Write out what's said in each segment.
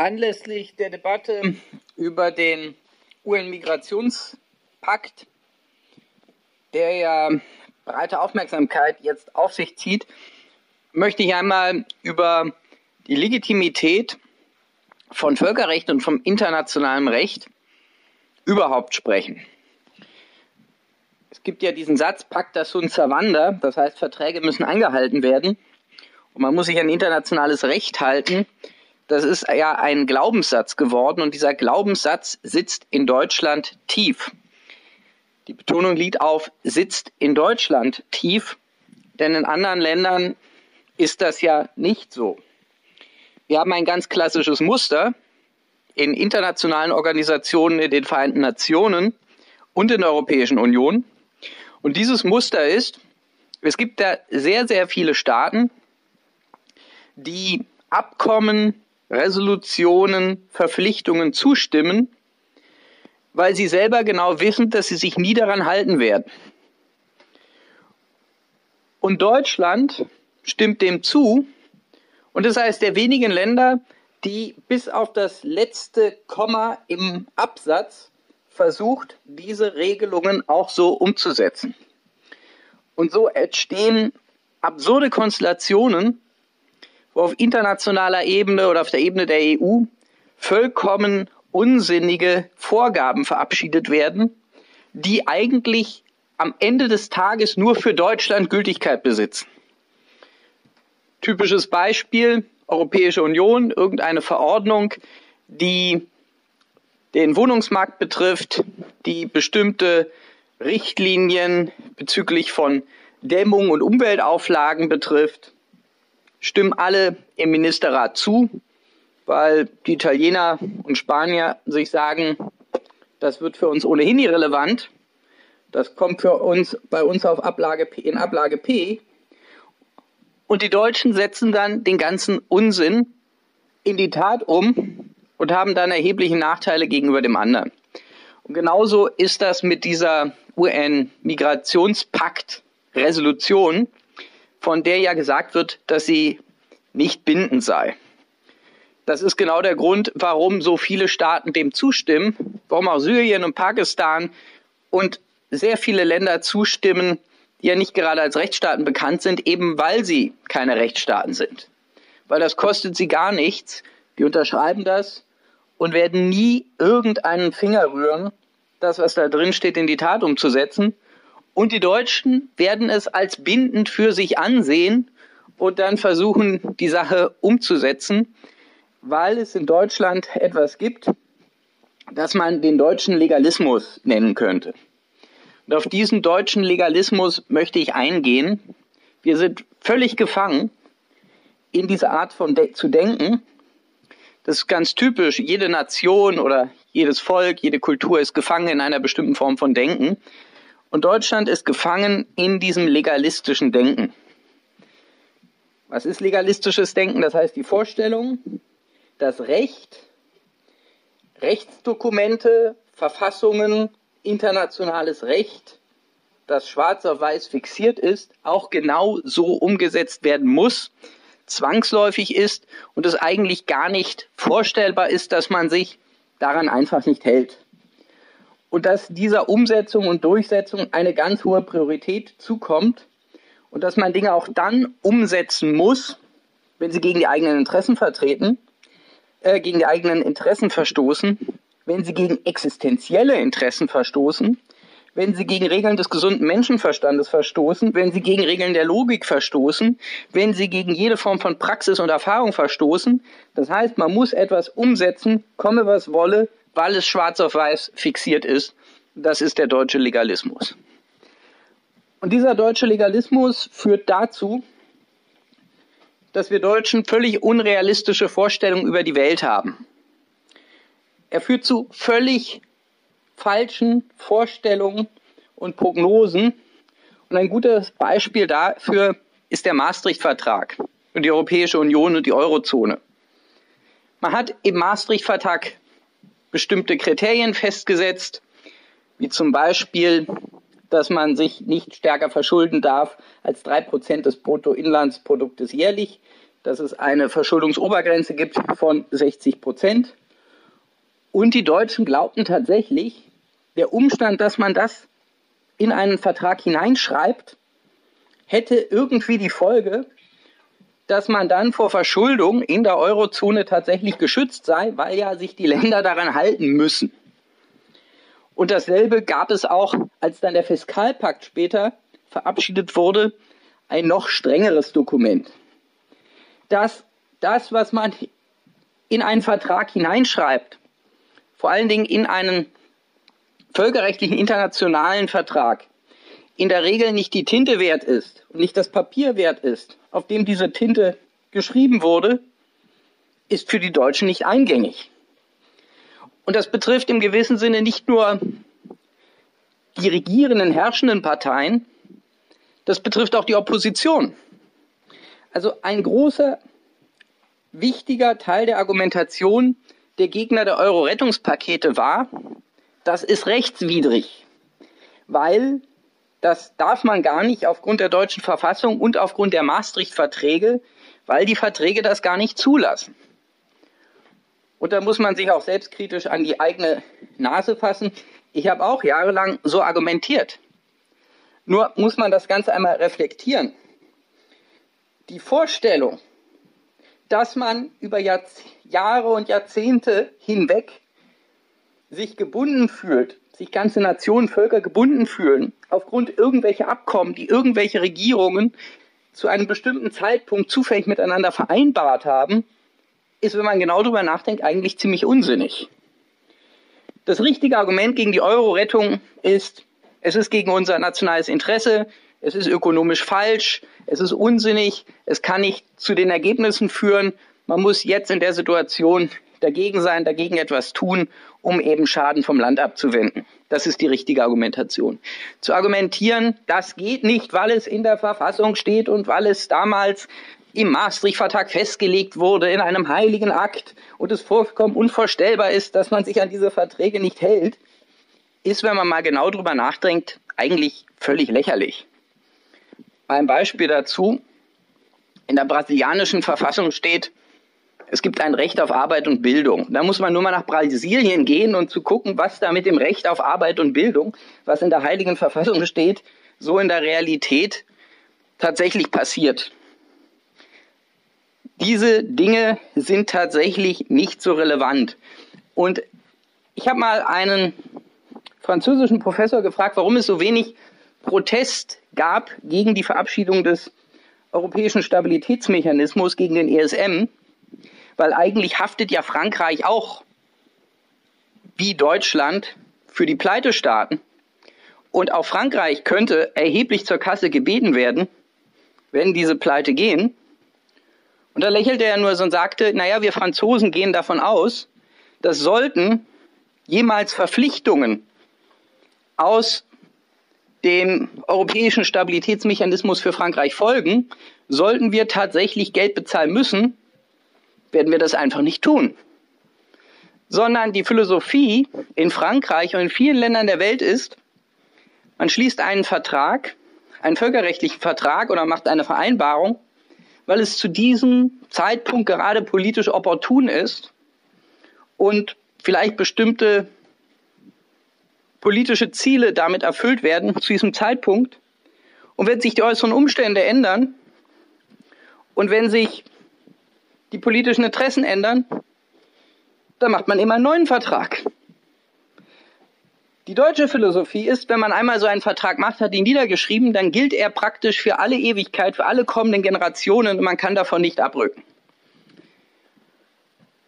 Anlässlich der Debatte über den UN-Migrationspakt, der ja breite Aufmerksamkeit jetzt auf sich zieht, möchte ich einmal über die Legitimität von Völkerrecht und vom internationalen Recht überhaupt sprechen. Es gibt ja diesen Satz, Pacta sunt servanda, das heißt, Verträge müssen eingehalten werden. Und man muss sich an internationales Recht halten das ist ja ein Glaubenssatz geworden und dieser Glaubenssatz sitzt in Deutschland tief. Die Betonung liegt auf sitzt in Deutschland tief, denn in anderen Ländern ist das ja nicht so. Wir haben ein ganz klassisches Muster in internationalen Organisationen, in den Vereinten Nationen und in der Europäischen Union. Und dieses Muster ist, es gibt da sehr, sehr viele Staaten, die Abkommen Resolutionen, Verpflichtungen zustimmen, weil sie selber genau wissen, dass sie sich nie daran halten werden. Und Deutschland stimmt dem zu. Und das heißt, der wenigen Länder, die bis auf das letzte Komma im Absatz versucht, diese Regelungen auch so umzusetzen. Und so entstehen absurde Konstellationen, auf internationaler Ebene oder auf der Ebene der EU vollkommen unsinnige Vorgaben verabschiedet werden, die eigentlich am Ende des Tages nur für Deutschland Gültigkeit besitzen. Typisches Beispiel, Europäische Union, irgendeine Verordnung, die den Wohnungsmarkt betrifft, die bestimmte Richtlinien bezüglich von Dämmung und Umweltauflagen betrifft, stimmen alle im Ministerrat zu, weil die Italiener und Spanier sich sagen, das wird für uns ohnehin irrelevant. Das kommt für uns bei uns auf Ablage P, in Ablage P. Und die Deutschen setzen dann den ganzen Unsinn in die Tat um und haben dann erhebliche Nachteile gegenüber dem anderen. Und genauso ist das mit dieser UN-Migrationspakt-Resolution von der ja gesagt wird, dass sie nicht bindend sei. Das ist genau der Grund, warum so viele Staaten dem zustimmen, warum auch Syrien und Pakistan und sehr viele Länder zustimmen, die ja nicht gerade als Rechtsstaaten bekannt sind, eben weil sie keine Rechtsstaaten sind. Weil das kostet sie gar nichts. Die unterschreiben das und werden nie irgendeinen Finger rühren, das, was da drin steht, in die Tat umzusetzen. Und die Deutschen werden es als bindend für sich ansehen und dann versuchen, die Sache umzusetzen, weil es in Deutschland etwas gibt, das man den deutschen Legalismus nennen könnte. Und auf diesen deutschen Legalismus möchte ich eingehen. Wir sind völlig gefangen in dieser Art von de zu denken. Das ist ganz typisch. Jede Nation oder jedes Volk, jede Kultur ist gefangen in einer bestimmten Form von Denken. Und Deutschland ist gefangen in diesem legalistischen Denken. Was ist legalistisches Denken? Das heißt die Vorstellung, dass Recht, Rechtsdokumente, Verfassungen, internationales Recht, das schwarz auf weiß fixiert ist, auch genau so umgesetzt werden muss, zwangsläufig ist und es eigentlich gar nicht vorstellbar ist, dass man sich daran einfach nicht hält und dass dieser Umsetzung und Durchsetzung eine ganz hohe Priorität zukommt und dass man Dinge auch dann umsetzen muss, wenn sie gegen die eigenen Interessen vertreten, äh, gegen die eigenen Interessen verstoßen, wenn sie gegen existenzielle Interessen verstoßen, wenn sie gegen Regeln des gesunden Menschenverstandes verstoßen, wenn sie gegen Regeln der Logik verstoßen, wenn sie gegen jede Form von Praxis und Erfahrung verstoßen. Das heißt, man muss etwas umsetzen, komme was wolle, weil es schwarz auf weiß fixiert ist. Das ist der deutsche Legalismus. Und dieser deutsche Legalismus führt dazu, dass wir Deutschen völlig unrealistische Vorstellungen über die Welt haben. Er führt zu völlig falschen Vorstellungen und Prognosen. Und ein gutes Beispiel dafür ist der Maastricht-Vertrag und die Europäische Union und die Eurozone. Man hat im Maastricht-Vertrag bestimmte Kriterien festgesetzt, wie zum Beispiel, dass man sich nicht stärker verschulden darf als drei Prozent des Bruttoinlandsproduktes jährlich, dass es eine Verschuldungsobergrenze gibt von 60 Prozent. Und die Deutschen glaubten tatsächlich, der Umstand, dass man das in einen Vertrag hineinschreibt, hätte irgendwie die Folge, dass man dann vor Verschuldung in der Eurozone tatsächlich geschützt sei, weil ja sich die Länder daran halten müssen. Und dasselbe gab es auch, als dann der Fiskalpakt später verabschiedet wurde, ein noch strengeres Dokument. Dass das, was man in einen Vertrag hineinschreibt, vor allen Dingen in einen völkerrechtlichen internationalen Vertrag, in der Regel nicht die Tinte wert ist und nicht das Papier wert ist, auf dem diese Tinte geschrieben wurde, ist für die Deutschen nicht eingängig. Und das betrifft im gewissen Sinne nicht nur die regierenden, herrschenden Parteien, das betrifft auch die Opposition. Also ein großer, wichtiger Teil der Argumentation der Gegner der Euro-Rettungspakete war, das ist rechtswidrig, weil das darf man gar nicht aufgrund der deutschen Verfassung und aufgrund der Maastricht-Verträge, weil die Verträge das gar nicht zulassen. Und da muss man sich auch selbstkritisch an die eigene Nase fassen. Ich habe auch jahrelang so argumentiert. Nur muss man das Ganze einmal reflektieren. Die Vorstellung, dass man über Jahrz Jahre und Jahrzehnte hinweg sich gebunden fühlt, sich ganze Nationen, Völker gebunden fühlen, aufgrund irgendwelcher Abkommen, die irgendwelche Regierungen zu einem bestimmten Zeitpunkt zufällig miteinander vereinbart haben, ist, wenn man genau darüber nachdenkt, eigentlich ziemlich unsinnig. Das richtige Argument gegen die Euro-Rettung ist, es ist gegen unser nationales Interesse, es ist ökonomisch falsch, es ist unsinnig, es kann nicht zu den Ergebnissen führen. Man muss jetzt in der Situation dagegen sein, dagegen etwas tun, um eben Schaden vom Land abzuwenden. Das ist die richtige Argumentation. Zu argumentieren, das geht nicht, weil es in der Verfassung steht und weil es damals im Maastricht-Vertrag festgelegt wurde in einem heiligen Akt und es vollkommen unvorstellbar ist, dass man sich an diese Verträge nicht hält, ist, wenn man mal genau drüber nachdenkt, eigentlich völlig lächerlich. Ein Beispiel dazu. In der brasilianischen Verfassung steht, es gibt ein Recht auf Arbeit und Bildung. Da muss man nur mal nach Brasilien gehen und zu gucken, was da mit dem Recht auf Arbeit und Bildung, was in der Heiligen Verfassung steht, so in der Realität tatsächlich passiert. Diese Dinge sind tatsächlich nicht so relevant. Und ich habe mal einen französischen Professor gefragt, warum es so wenig Protest gab gegen die Verabschiedung des europäischen Stabilitätsmechanismus, gegen den ESM, weil eigentlich haftet ja Frankreich auch wie Deutschland für die Pleitestaaten. Und auch Frankreich könnte erheblich zur Kasse gebeten werden, wenn diese Pleite gehen. Und da lächelte er nur so und sagte, naja, wir Franzosen gehen davon aus, dass sollten jemals Verpflichtungen aus dem europäischen Stabilitätsmechanismus für Frankreich folgen, sollten wir tatsächlich Geld bezahlen müssen, werden wir das einfach nicht tun. Sondern die Philosophie in Frankreich und in vielen Ländern der Welt ist, man schließt einen Vertrag, einen völkerrechtlichen Vertrag oder macht eine Vereinbarung, weil es zu diesem Zeitpunkt gerade politisch opportun ist und vielleicht bestimmte politische Ziele damit erfüllt werden zu diesem Zeitpunkt. Und wenn sich die äußeren Umstände ändern und wenn sich die politischen Interessen ändern, dann macht man immer einen neuen Vertrag. Die deutsche Philosophie ist, wenn man einmal so einen Vertrag macht, hat ihn niedergeschrieben, dann gilt er praktisch für alle Ewigkeit, für alle kommenden Generationen und man kann davon nicht abrücken.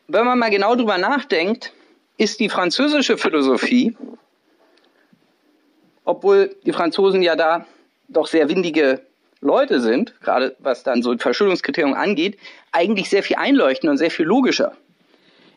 Wenn man mal genau drüber nachdenkt, ist die französische Philosophie obwohl die Franzosen ja da doch sehr windige Leute sind, gerade was dann so Verschuldungskriterien angeht, eigentlich sehr viel einleuchtender und sehr viel logischer.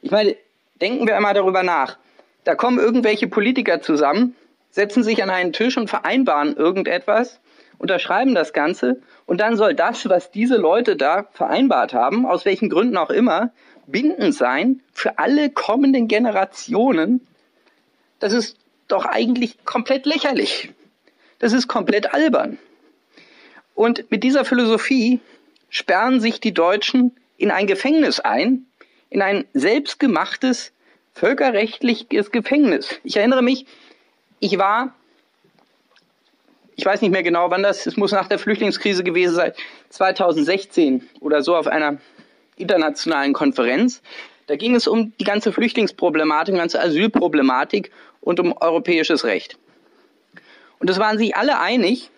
Ich meine, denken wir einmal darüber nach. Da kommen irgendwelche Politiker zusammen, setzen sich an einen Tisch und vereinbaren irgendetwas, unterschreiben das Ganze und dann soll das, was diese Leute da vereinbart haben, aus welchen Gründen auch immer, bindend sein für alle kommenden Generationen. Das ist doch eigentlich komplett lächerlich. Das ist komplett albern. Und mit dieser Philosophie sperren sich die Deutschen in ein Gefängnis ein, in ein selbstgemachtes, völkerrechtliches Gefängnis. Ich erinnere mich, ich war, ich weiß nicht mehr genau, wann das, es muss nach der Flüchtlingskrise gewesen sein, 2016 oder so auf einer internationalen Konferenz. Da ging es um die ganze Flüchtlingsproblematik, die ganze Asylproblematik und um europäisches Recht. Und es waren sich alle einig,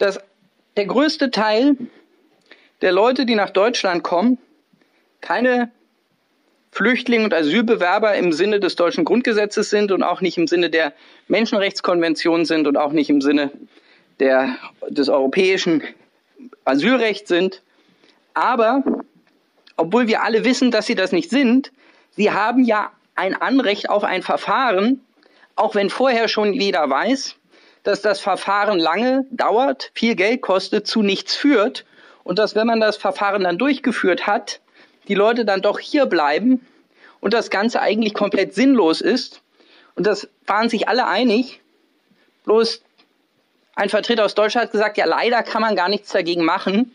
dass der größte Teil der Leute, die nach Deutschland kommen, keine Flüchtlinge und Asylbewerber im Sinne des deutschen Grundgesetzes sind und auch nicht im Sinne der Menschenrechtskonvention sind und auch nicht im Sinne der, des europäischen Asylrechts sind. Aber obwohl wir alle wissen, dass sie das nicht sind, sie haben ja ein Anrecht auf ein Verfahren, auch wenn vorher schon jeder weiß, dass das Verfahren lange dauert, viel Geld kostet, zu nichts führt und dass, wenn man das Verfahren dann durchgeführt hat, die Leute dann doch hier bleiben und das Ganze eigentlich komplett sinnlos ist. Und das waren sich alle einig. Bloß ein Vertreter aus Deutschland hat gesagt, ja, leider kann man gar nichts dagegen machen,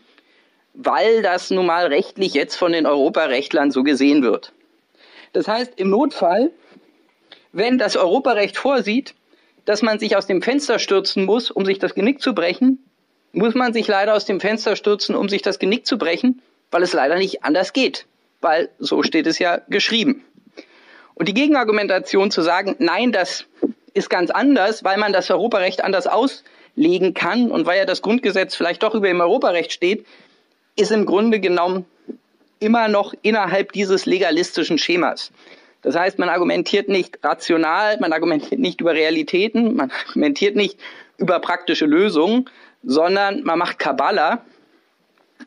weil das nun mal rechtlich jetzt von den Europarechtlern so gesehen wird. Das heißt, im Notfall, wenn das Europarecht vorsieht, dass man sich aus dem Fenster stürzen muss, um sich das Genick zu brechen, muss man sich leider aus dem Fenster stürzen, um sich das Genick zu brechen, weil es leider nicht anders geht, weil so steht es ja geschrieben. Und die Gegenargumentation zu sagen, nein, das ist ganz anders, weil man das Europarecht anders auslegen kann und weil ja das Grundgesetz vielleicht doch über dem Europarecht steht, ist im Grunde genommen immer noch innerhalb dieses legalistischen Schemas. Das heißt, man argumentiert nicht rational, man argumentiert nicht über Realitäten, man argumentiert nicht über praktische Lösungen, sondern man macht Kabbala,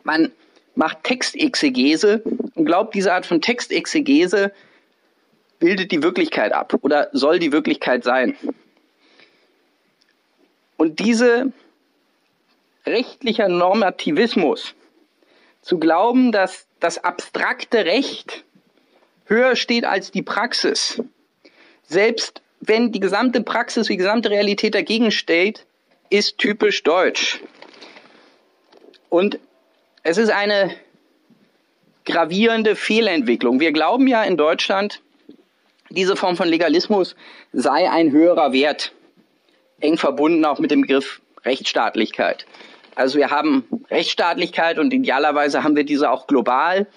man macht Textexegese und glaubt, diese Art von Textexegese bildet die Wirklichkeit ab oder soll die Wirklichkeit sein. Und diese rechtlicher Normativismus, zu glauben, dass das abstrakte Recht höher steht als die Praxis, selbst wenn die gesamte Praxis, die gesamte Realität dagegen steht, ist typisch deutsch. Und es ist eine gravierende Fehlentwicklung. Wir glauben ja in Deutschland, diese Form von Legalismus sei ein höherer Wert, eng verbunden auch mit dem Begriff Rechtsstaatlichkeit. Also wir haben Rechtsstaatlichkeit und idealerweise haben wir diese auch global.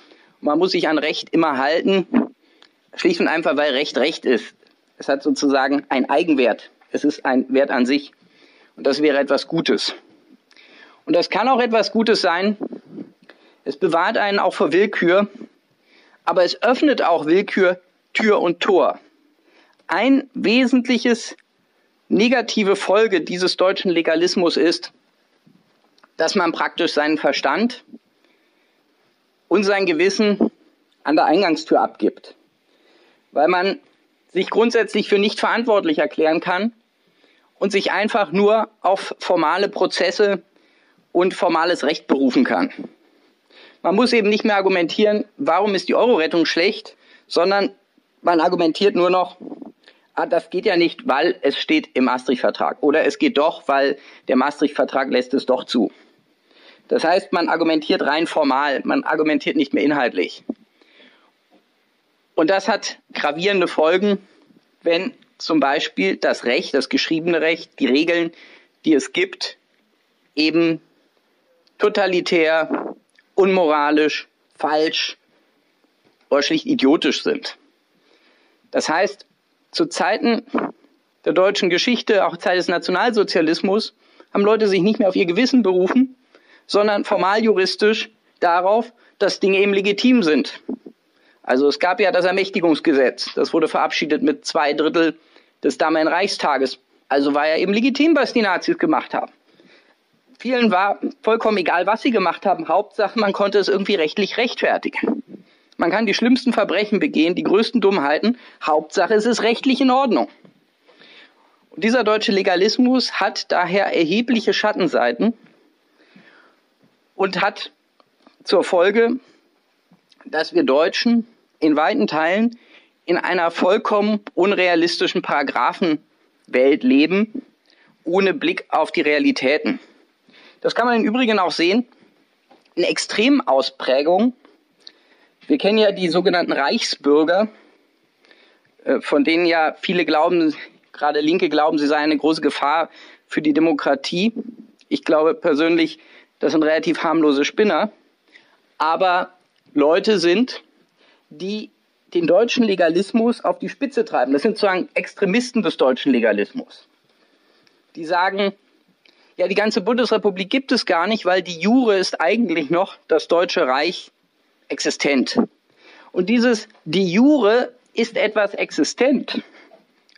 Man muss sich an Recht immer halten, schlicht und einfach, weil Recht Recht ist. Es hat sozusagen einen Eigenwert. Es ist ein Wert an sich. Und das wäre etwas Gutes. Und das kann auch etwas Gutes sein. Es bewahrt einen auch vor Willkür, aber es öffnet auch Willkür Tür und Tor. Ein wesentliches negative Folge dieses deutschen Legalismus ist, dass man praktisch seinen Verstand und sein Gewissen an der Eingangstür abgibt, weil man sich grundsätzlich für nicht verantwortlich erklären kann und sich einfach nur auf formale Prozesse und formales Recht berufen kann. Man muss eben nicht mehr argumentieren, warum ist die Euro-Rettung schlecht, sondern man argumentiert nur noch, ah, das geht ja nicht, weil es steht im Maastricht-Vertrag. Oder es geht doch, weil der Maastricht-Vertrag lässt es doch zu. Das heißt, man argumentiert rein formal, man argumentiert nicht mehr inhaltlich. Und das hat gravierende Folgen, wenn zum Beispiel das Recht, das geschriebene Recht, die Regeln, die es gibt, eben totalitär, unmoralisch, falsch oder schlicht idiotisch sind. Das heißt, zu Zeiten der deutschen Geschichte, auch Zeit des Nationalsozialismus, haben Leute sich nicht mehr auf ihr Gewissen berufen, sondern formal juristisch darauf, dass Dinge eben legitim sind. Also es gab ja das Ermächtigungsgesetz, das wurde verabschiedet mit zwei Drittel des damaligen Reichstages. Also war ja eben legitim, was die Nazis gemacht haben. Vielen war vollkommen egal, was sie gemacht haben. Hauptsache, man konnte es irgendwie rechtlich rechtfertigen. Man kann die schlimmsten Verbrechen begehen, die größten Dummheiten. Hauptsache, es ist rechtlich in Ordnung. Und dieser deutsche Legalismus hat daher erhebliche Schattenseiten und hat zur Folge, dass wir Deutschen in weiten Teilen in einer vollkommen unrealistischen Paragraphenwelt leben, ohne Blick auf die Realitäten. Das kann man im Übrigen auch sehen, in extremen Ausprägungen. Wir kennen ja die sogenannten Reichsbürger, äh, von denen ja viele glauben, gerade Linke glauben, sie seien eine große Gefahr für die Demokratie. Ich glaube persönlich, das sind relativ harmlose Spinner, aber Leute sind, die den deutschen Legalismus auf die Spitze treiben. Das sind sozusagen Extremisten des deutschen Legalismus. Die sagen, ja, die ganze Bundesrepublik gibt es gar nicht, weil die Jure ist eigentlich noch das Deutsche Reich existent. Und dieses die Jure ist etwas existent,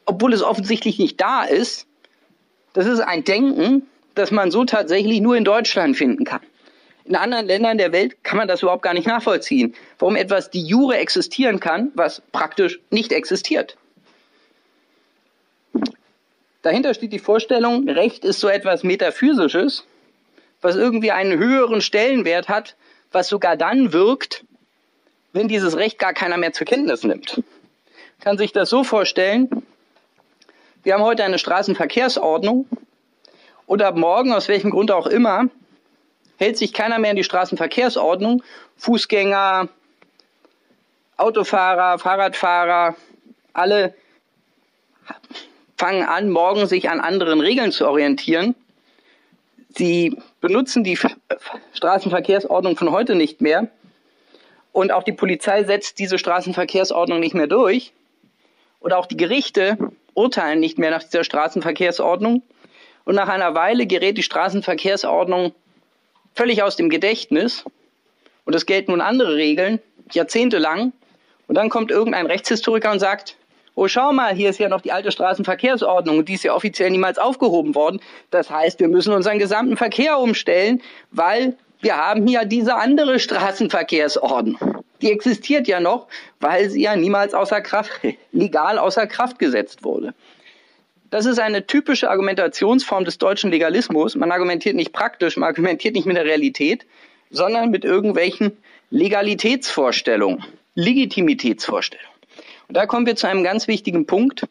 obwohl es offensichtlich nicht da ist. Das ist ein Denken, das man so tatsächlich nur in Deutschland finden kann. In anderen Ländern der Welt kann man das überhaupt gar nicht nachvollziehen, warum etwas die Jure existieren kann, was praktisch nicht existiert. Dahinter steht die Vorstellung, Recht ist so etwas Metaphysisches, was irgendwie einen höheren Stellenwert hat, was sogar dann wirkt, wenn dieses Recht gar keiner mehr zur Kenntnis nimmt. Man kann sich das so vorstellen, wir haben heute eine Straßenverkehrsordnung und ab morgen, aus welchem Grund auch immer, hält sich keiner mehr an die Straßenverkehrsordnung. Fußgänger, Autofahrer, Fahrradfahrer, alle fangen an, morgen sich an anderen Regeln zu orientieren. Sie benutzen die Straßenverkehrsordnung von heute nicht mehr. Und auch die Polizei setzt diese Straßenverkehrsordnung nicht mehr durch. Und auch die Gerichte urteilen nicht mehr nach dieser Straßenverkehrsordnung. Und nach einer Weile gerät die Straßenverkehrsordnung völlig aus dem Gedächtnis. Und es gelten nun andere Regeln, jahrzehntelang. Und dann kommt irgendein Rechtshistoriker und sagt, oh schau mal, hier ist ja noch die alte Straßenverkehrsordnung und die ist ja offiziell niemals aufgehoben worden. Das heißt, wir müssen unseren gesamten Verkehr umstellen, weil wir haben hier diese andere Straßenverkehrsordnung. Die existiert ja noch, weil sie ja niemals außer Kraft, legal außer Kraft gesetzt wurde. Das ist eine typische Argumentationsform des deutschen Legalismus. Man argumentiert nicht praktisch, man argumentiert nicht mit der Realität, sondern mit irgendwelchen Legalitätsvorstellungen, Legitimitätsvorstellungen. Und da kommen wir zu einem ganz wichtigen Punkt,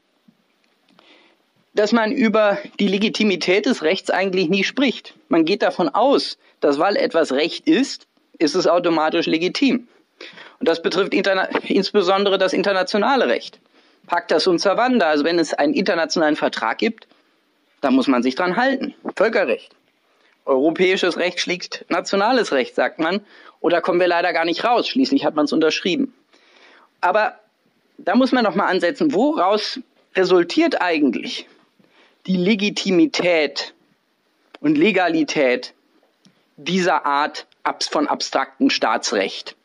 dass man über die Legitimität des Rechts eigentlich nie spricht. Man geht davon aus, dass weil etwas Recht ist, ist es automatisch legitim. Und das betrifft insbesondere das internationale Recht. Pacta sunt servanda, also wenn es einen internationalen Vertrag gibt, dann muss man sich dran halten. Völkerrecht. Europäisches Recht schlägt nationales Recht, sagt man. Oder kommen wir leider gar nicht raus. Schließlich hat man es unterschrieben. Aber da muss man noch mal ansetzen, woraus resultiert eigentlich die Legitimität und Legalität dieser Art von abstraktem Staatsrecht?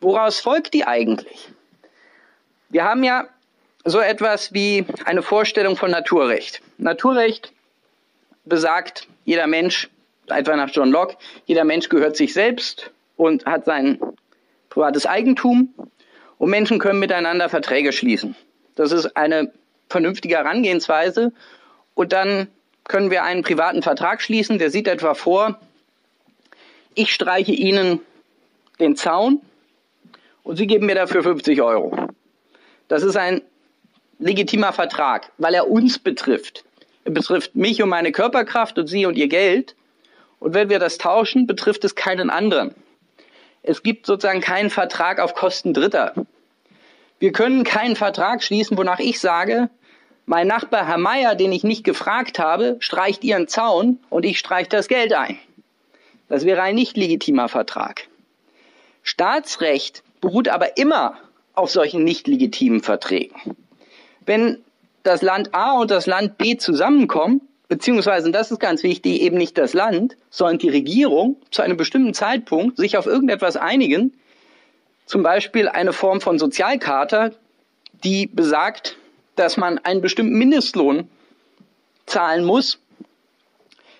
Woraus folgt die eigentlich? Wir haben ja so etwas wie eine Vorstellung von Naturrecht. Naturrecht besagt, jeder Mensch, etwa nach John Locke, jeder Mensch gehört sich selbst und hat sein privates Eigentum und Menschen können miteinander Verträge schließen. Das ist eine vernünftige Herangehensweise. Und dann können wir einen privaten Vertrag schließen, der sieht etwa vor, ich streiche Ihnen den Zaun und Sie geben mir dafür 50 Euro. Das ist ein legitimer Vertrag, weil er uns betrifft. Er betrifft mich und meine Körperkraft und Sie und Ihr Geld. Und wenn wir das tauschen, betrifft es keinen anderen. Es gibt sozusagen keinen Vertrag auf Kosten Dritter. Wir können keinen Vertrag schließen, wonach ich sage, mein Nachbar Herr Meier, den ich nicht gefragt habe, streicht Ihren Zaun und ich streiche das Geld ein. Das wäre ein nicht legitimer Vertrag. Staatsrecht beruht aber immer auf solchen nicht legitimen Verträgen. Wenn das Land A und das Land B zusammenkommen, beziehungsweise, und das ist ganz wichtig, eben nicht das Land, sondern die Regierung zu einem bestimmten Zeitpunkt sich auf irgendetwas einigen, zum Beispiel eine Form von Sozialkarte, die besagt, dass man einen bestimmten Mindestlohn zahlen muss,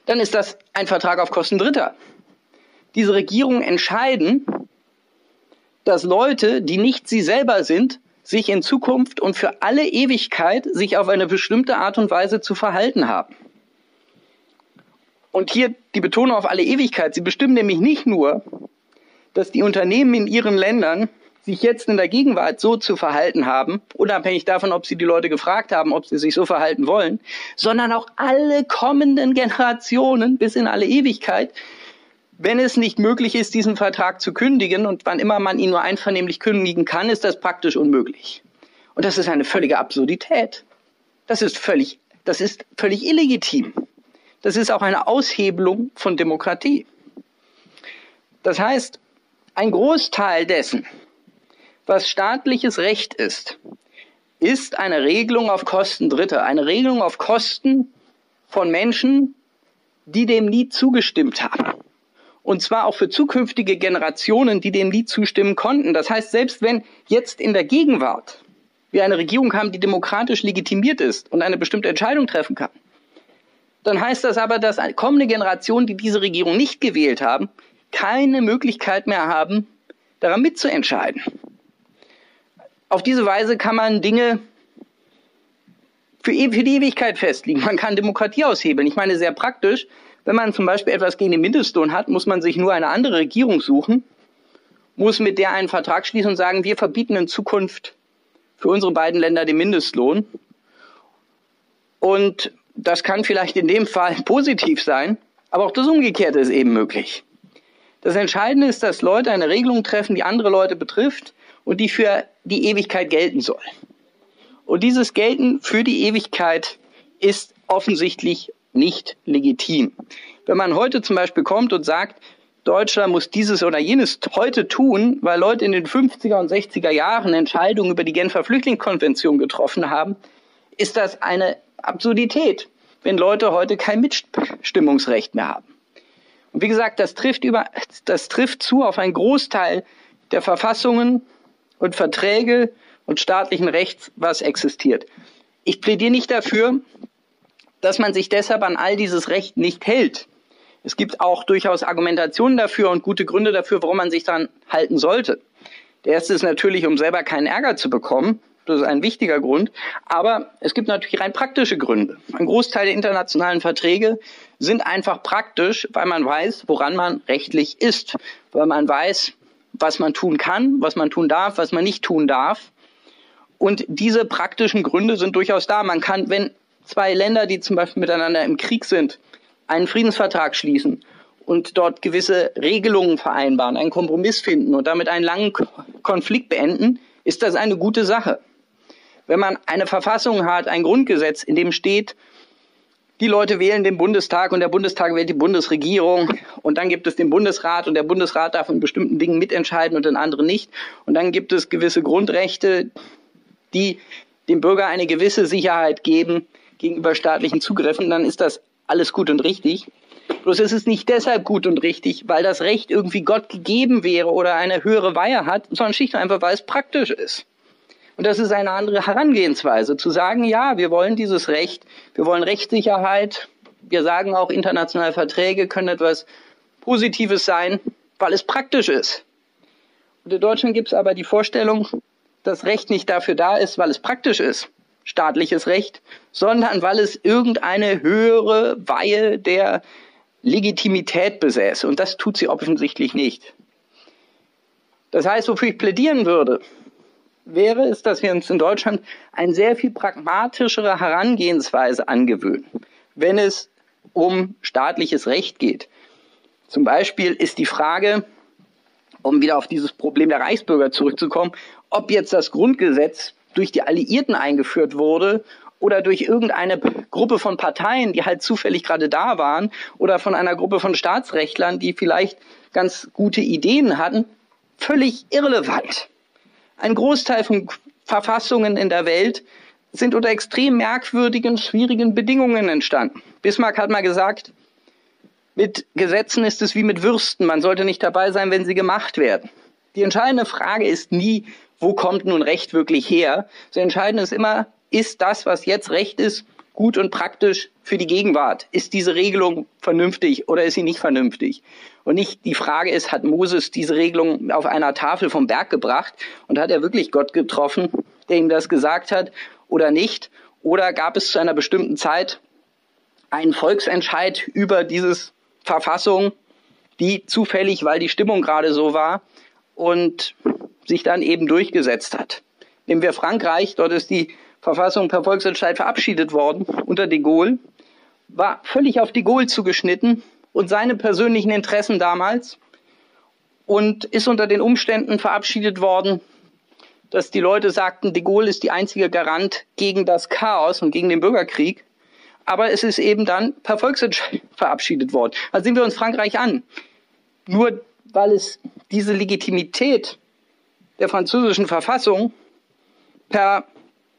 dann ist das ein Vertrag auf Kosten Dritter. Diese Regierungen entscheiden, dass Leute, die nicht sie selber sind, sich in Zukunft und für alle Ewigkeit sich auf eine bestimmte Art und Weise zu verhalten haben. Und hier die Betonung auf alle Ewigkeit. Sie bestimmen nämlich nicht nur, dass die Unternehmen in ihren Ländern sich jetzt in der Gegenwart so zu verhalten haben, unabhängig davon, ob sie die Leute gefragt haben, ob sie sich so verhalten wollen, sondern auch alle kommenden Generationen bis in alle Ewigkeit wenn es nicht möglich ist, diesen Vertrag zu kündigen und wann immer man ihn nur einvernehmlich kündigen kann, ist das praktisch unmöglich. Und das ist eine völlige Absurdität. Das ist völlig, das ist völlig illegitim. Das ist auch eine Aushebelung von Demokratie. Das heißt, ein Großteil dessen, was staatliches Recht ist, ist eine Regelung auf Kosten Dritter, eine Regelung auf Kosten von Menschen, die dem nie zugestimmt haben. Und zwar auch für zukünftige Generationen, die dem nie zustimmen konnten. Das heißt, selbst wenn jetzt in der Gegenwart wir eine Regierung haben, die demokratisch legitimiert ist und eine bestimmte Entscheidung treffen kann, dann heißt das aber, dass kommende Generationen, die diese Regierung nicht gewählt haben, keine Möglichkeit mehr haben, daran mitzuentscheiden. Auf diese Weise kann man Dinge für die Ewigkeit festlegen. Man kann Demokratie aushebeln. Ich meine, sehr praktisch, wenn man zum Beispiel etwas gegen den Mindestlohn hat, muss man sich nur eine andere Regierung suchen, muss mit der einen Vertrag schließen und sagen, wir verbieten in Zukunft für unsere beiden Länder den Mindestlohn. Und das kann vielleicht in dem Fall positiv sein, aber auch das Umgekehrte ist eben möglich. Das Entscheidende ist, dass Leute eine Regelung treffen, die andere Leute betrifft und die für die Ewigkeit gelten soll. Und dieses Gelten für die Ewigkeit ist offensichtlich nicht legitim. Wenn man heute zum Beispiel kommt und sagt, Deutschland muss dieses oder jenes heute tun, weil Leute in den 50er und 60er Jahren Entscheidungen über die Genfer Flüchtlingskonvention getroffen haben, ist das eine Absurdität, wenn Leute heute kein Mitstimmungsrecht mehr haben. Und wie gesagt, das trifft, über, das trifft zu auf einen Großteil der Verfassungen und Verträge und staatlichen Rechts, was existiert. Ich plädiere nicht dafür, dass man sich deshalb an all dieses Recht nicht hält. Es gibt auch durchaus Argumentationen dafür und gute Gründe dafür, warum man sich daran halten sollte. Der erste ist natürlich, um selber keinen Ärger zu bekommen. Das ist ein wichtiger Grund. Aber es gibt natürlich rein praktische Gründe. Ein Großteil der internationalen Verträge sind einfach praktisch, weil man weiß, woran man rechtlich ist. Weil man weiß, was man tun kann, was man tun darf, was man nicht tun darf. Und diese praktischen Gründe sind durchaus da. Man kann, wenn zwei Länder, die zum Beispiel miteinander im Krieg sind, einen Friedensvertrag schließen und dort gewisse Regelungen vereinbaren, einen Kompromiss finden und damit einen langen Konflikt beenden, ist das eine gute Sache. Wenn man eine Verfassung hat, ein Grundgesetz, in dem steht, die Leute wählen den Bundestag und der Bundestag wählt die Bundesregierung und dann gibt es den Bundesrat und der Bundesrat darf in bestimmten Dingen mitentscheiden und in anderen nicht. Und dann gibt es gewisse Grundrechte, die dem Bürger eine gewisse Sicherheit geben, gegenüber staatlichen Zugriffen, dann ist das alles gut und richtig. Bloß ist es nicht deshalb gut und richtig, weil das Recht irgendwie Gott gegeben wäre oder eine höhere Weihe hat, sondern schlicht und einfach, weil es praktisch ist. Und das ist eine andere Herangehensweise, zu sagen, ja, wir wollen dieses Recht, wir wollen Rechtssicherheit, wir sagen auch, internationale Verträge können etwas Positives sein, weil es praktisch ist. Und in Deutschland gibt es aber die Vorstellung, dass Recht nicht dafür da ist, weil es praktisch ist, staatliches Recht, sondern weil es irgendeine höhere Weihe der Legitimität besäße. Und das tut sie offensichtlich nicht. Das heißt, wofür ich plädieren würde, wäre es, dass wir uns in Deutschland eine sehr viel pragmatischere Herangehensweise angewöhnen, wenn es um staatliches Recht geht. Zum Beispiel ist die Frage, um wieder auf dieses Problem der Reichsbürger zurückzukommen, ob jetzt das Grundgesetz durch die Alliierten eingeführt wurde oder durch irgendeine Gruppe von Parteien, die halt zufällig gerade da waren, oder von einer Gruppe von Staatsrechtlern, die vielleicht ganz gute Ideen hatten, völlig irrelevant. Ein Großteil von Verfassungen in der Welt sind unter extrem merkwürdigen, schwierigen Bedingungen entstanden. Bismarck hat mal gesagt, mit Gesetzen ist es wie mit Würsten, man sollte nicht dabei sein, wenn sie gemacht werden. Die entscheidende Frage ist nie, wo kommt nun Recht wirklich her? Das Entscheidende ist immer, ist das, was jetzt Recht ist, gut und praktisch für die Gegenwart? Ist diese Regelung vernünftig oder ist sie nicht vernünftig? Und nicht die Frage ist, hat Moses diese Regelung auf einer Tafel vom Berg gebracht und hat er wirklich Gott getroffen, der ihm das gesagt hat oder nicht? Oder gab es zu einer bestimmten Zeit einen Volksentscheid über diese Verfassung, die zufällig, weil die Stimmung gerade so war und sich dann eben durchgesetzt hat. Nehmen wir Frankreich, dort ist die Verfassung per Volksentscheid verabschiedet worden unter de Gaulle, war völlig auf de Gaulle zugeschnitten, und seine persönlichen Interessen damals und ist unter den Umständen verabschiedet worden, dass die Leute sagten, de Gaulle ist die einzige Garant gegen das Chaos und gegen den Bürgerkrieg. Aber es ist eben dann per Volksentscheid verabschiedet worden. Also sehen wir uns Frankreich an. Nur weil es diese Legitimität der französischen Verfassung per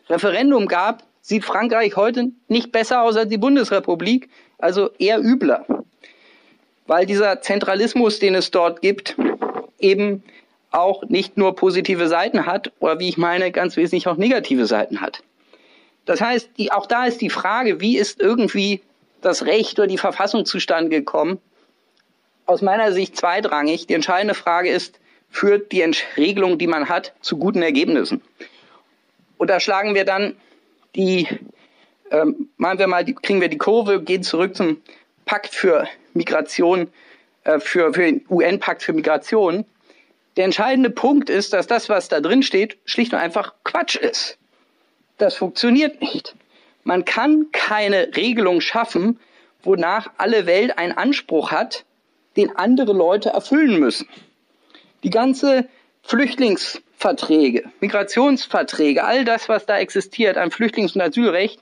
Referendum gab, sieht Frankreich heute nicht besser aus als die Bundesrepublik, also eher übler. Weil dieser Zentralismus, den es dort gibt, eben auch nicht nur positive Seiten hat, oder wie ich meine, ganz wesentlich auch negative Seiten hat. Das heißt, die, auch da ist die Frage, wie ist irgendwie das Recht oder die Verfassung zustande gekommen? Aus meiner Sicht zweitrangig. Die entscheidende Frage ist, führt die Regelung, die man hat, zu guten Ergebnissen? Und da schlagen wir dann die, ähm, machen wir mal, die, kriegen wir die Kurve, gehen zurück zum Pakt für Migration, äh, für, für den UN-Pakt für Migration. Der entscheidende Punkt ist, dass das, was da drin steht, schlicht und einfach Quatsch ist. Das funktioniert nicht. Man kann keine Regelung schaffen, wonach alle Welt einen Anspruch hat, den andere Leute erfüllen müssen. Die ganze Flüchtlingsverträge, Migrationsverträge, all das, was da existiert an Flüchtlings- und Asylrecht,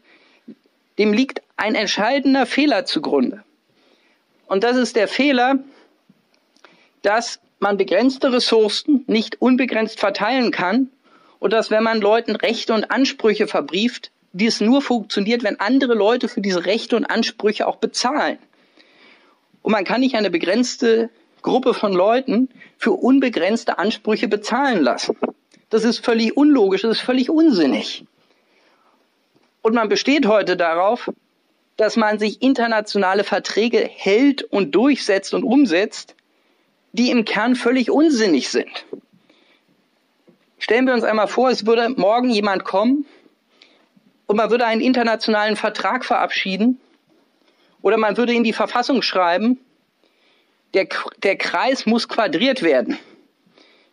dem liegt ein entscheidender Fehler zugrunde. Und das ist der Fehler, dass man begrenzte Ressourcen nicht unbegrenzt verteilen kann und dass, wenn man Leuten Rechte und Ansprüche verbrieft, dies nur funktioniert, wenn andere Leute für diese Rechte und Ansprüche auch bezahlen. Und man kann nicht eine begrenzte Gruppe von Leuten für unbegrenzte Ansprüche bezahlen lassen. Das ist völlig unlogisch, das ist völlig unsinnig. Und man besteht heute darauf, dass man sich internationale Verträge hält und durchsetzt und umsetzt, die im Kern völlig unsinnig sind. Stellen wir uns einmal vor, es würde morgen jemand kommen und man würde einen internationalen Vertrag verabschieden oder man würde in die Verfassung schreiben, der, der Kreis muss quadriert werden.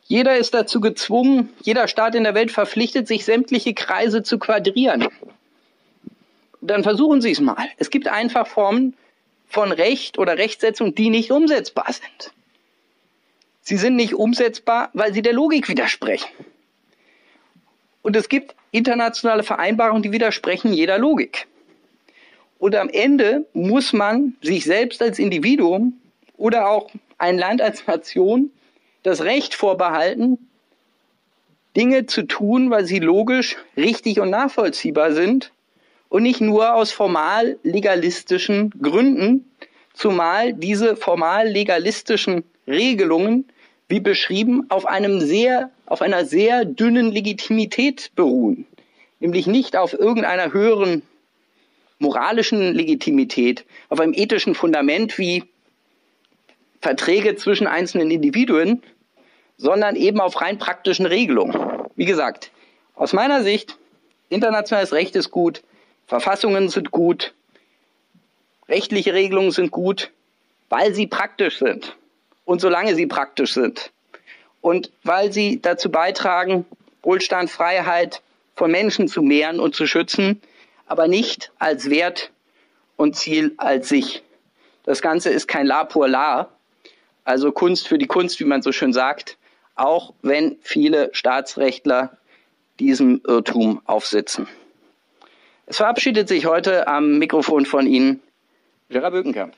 Jeder ist dazu gezwungen, jeder Staat in der Welt verpflichtet sich, sämtliche Kreise zu quadrieren. Dann versuchen Sie es mal. Es gibt einfach Formen von Recht oder Rechtsetzung, die nicht umsetzbar sind. Sie sind nicht umsetzbar, weil sie der Logik widersprechen. Und es gibt internationale Vereinbarungen, die widersprechen jeder Logik. Und am Ende muss man sich selbst als Individuum oder auch ein Land als Nation das Recht vorbehalten, Dinge zu tun, weil sie logisch richtig und nachvollziehbar sind und nicht nur aus formal legalistischen Gründen, zumal diese formal legalistischen Regelungen, wie beschrieben, auf einem sehr, auf einer sehr dünnen Legitimität beruhen. Nämlich nicht auf irgendeiner höheren moralischen Legitimität, auf einem ethischen Fundament wie Verträge zwischen einzelnen Individuen, sondern eben auf rein praktischen Regelungen. Wie gesagt, aus meiner Sicht, internationales Recht ist gut, Verfassungen sind gut, rechtliche Regelungen sind gut, weil sie praktisch sind und solange sie praktisch sind. Und weil sie dazu beitragen, Wohlstand, Freiheit von Menschen zu mehren und zu schützen, aber nicht als Wert und Ziel als sich. Das Ganze ist kein La pour La, also Kunst für die Kunst, wie man so schön sagt, auch wenn viele Staatsrechtler diesem Irrtum aufsitzen. Es verabschiedet sich heute am Mikrofon von Ihnen Gerard Bökenkamp.